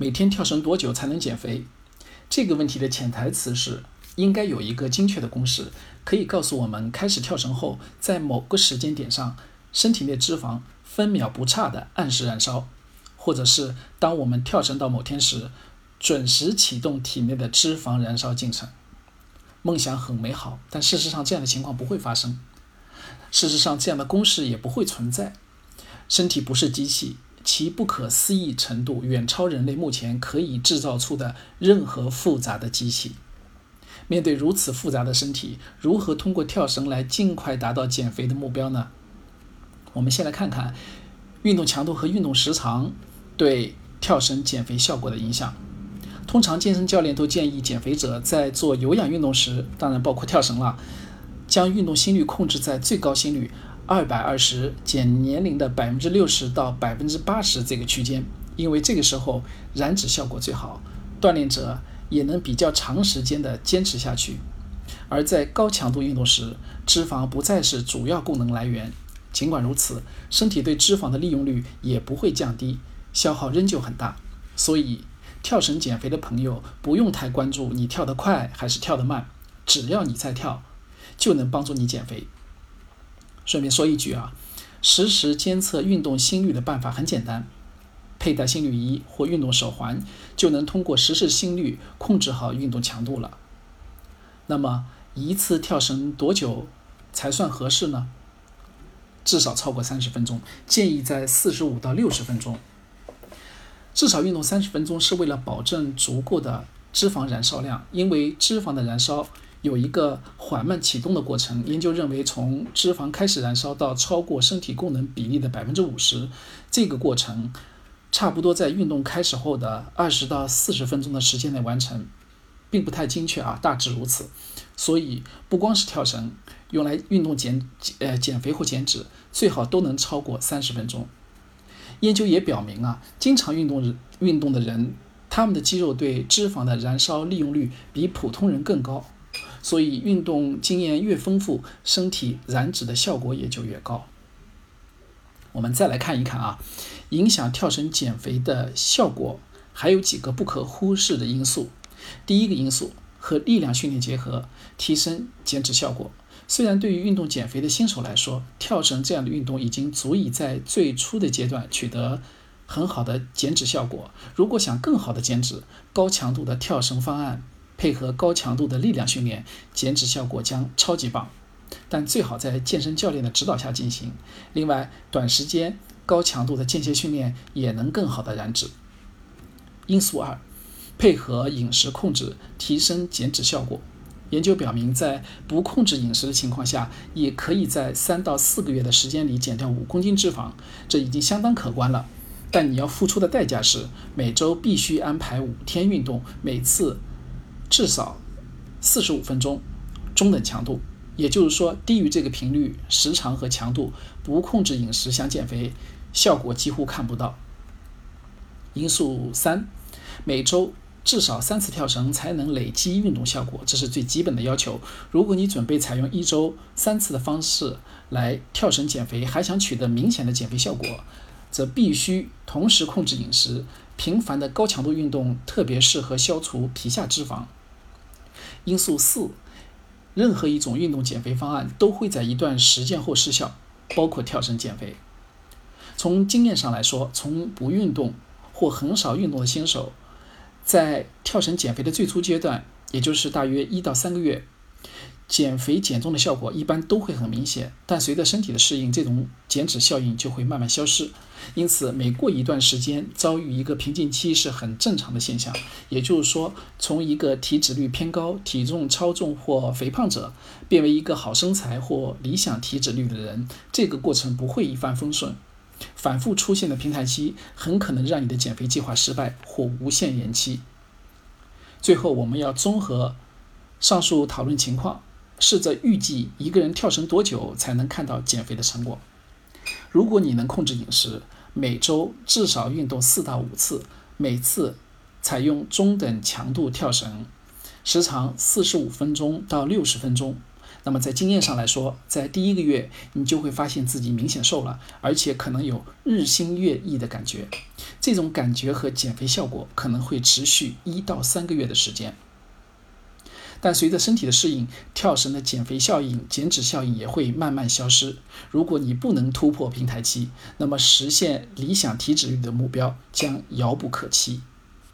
每天跳绳多久才能减肥？这个问题的潜台词是，应该有一个精确的公式，可以告诉我们，开始跳绳后，在某个时间点上，身体内脂肪分秒不差的按时燃烧，或者是当我们跳绳到某天时，准时启动体内的脂肪燃烧进程。梦想很美好，但事实上这样的情况不会发生。事实上，这样的公式也不会存在。身体不是机器。其不可思议程度远超人类目前可以制造出的任何复杂的机器。面对如此复杂的身体，如何通过跳绳来尽快达到减肥的目标呢？我们先来看看运动强度和运动时长对跳绳减肥效果的影响。通常健身教练都建议减肥者在做有氧运动时，当然包括跳绳了，将运动心率控制在最高心率。二百二十减年龄的百分之六十到百分之八十这个区间，因为这个时候燃脂效果最好，锻炼者也能比较长时间的坚持下去。而在高强度运动时，脂肪不再是主要功能来源。尽管如此，身体对脂肪的利用率也不会降低，消耗仍旧很大。所以，跳绳减肥的朋友不用太关注你跳得快还是跳得慢，只要你在跳，就能帮助你减肥。顺便说一句啊，实时监测运动心率的办法很简单，佩戴心率仪或运动手环就能通过实时心率控制好运动强度了。那么一次跳绳多久才算合适呢？至少超过三十分钟，建议在四十五到六十分钟。至少运动三十分钟是为了保证足够的脂肪燃烧量，因为脂肪的燃烧。有一个缓慢启动的过程。研究认为，从脂肪开始燃烧到超过身体功能比例的百分之五十，这个过程差不多在运动开始后的二十到四十分钟的时间内完成，并不太精确啊，大致如此。所以，不光是跳绳，用来运动减呃减肥或减脂，最好都能超过三十分钟。研究也表明啊，经常运动运动的人，他们的肌肉对脂肪的燃烧利用率比普通人更高。所以，运动经验越丰富，身体燃脂的效果也就越高。我们再来看一看啊，影响跳绳减肥的效果还有几个不可忽视的因素。第一个因素和力量训练结合，提升减脂效果。虽然对于运动减肥的新手来说，跳绳这样的运动已经足以在最初的阶段取得很好的减脂效果。如果想更好的减脂，高强度的跳绳方案。配合高强度的力量训练，减脂效果将超级棒，但最好在健身教练的指导下进行。另外，短时间高强度的间歇训练也能更好的燃脂。因素二，配合饮食控制，提升减脂效果。研究表明，在不控制饮食的情况下，也可以在三到四个月的时间里减掉五公斤脂肪，这已经相当可观了。但你要付出的代价是，每周必须安排五天运动，每次。至少四十五分钟，中等强度，也就是说，低于这个频率、时长和强度，不控制饮食想减肥，效果几乎看不到。因素三，每周至少三次跳绳才能累积运动效果，这是最基本的要求。如果你准备采用一周三次的方式来跳绳减肥，还想取得明显的减肥效果，则必须同时控制饮食，频繁的高强度运动特别适合消除皮下脂肪。因素四，任何一种运动减肥方案都会在一段时间后失效，包括跳绳减肥。从经验上来说，从不运动或很少运动的新手，在跳绳减肥的最初阶段，也就是大约一到三个月。减肥减重的效果一般都会很明显，但随着身体的适应，这种减脂效应就会慢慢消失。因此，每过一段时间遭遇一个瓶颈期是很正常的现象。也就是说，从一个体脂率偏高、体重超重或肥胖者，变为一个好身材或理想体脂率的人，这个过程不会一帆风顺。反复出现的平台期很可能让你的减肥计划失败或无限延期。最后，我们要综合上述讨论情况。试着预计一个人跳绳多久才能看到减肥的成果。如果你能控制饮食，每周至少运动四到五次，每次采用中等强度跳绳，时长四十五分钟到六十分钟，那么在经验上来说，在第一个月你就会发现自己明显瘦了，而且可能有日新月异的感觉。这种感觉和减肥效果可能会持续一到三个月的时间。但随着身体的适应，跳绳的减肥效应、减脂效应也会慢慢消失。如果你不能突破平台期，那么实现理想体脂率的目标将遥不可期。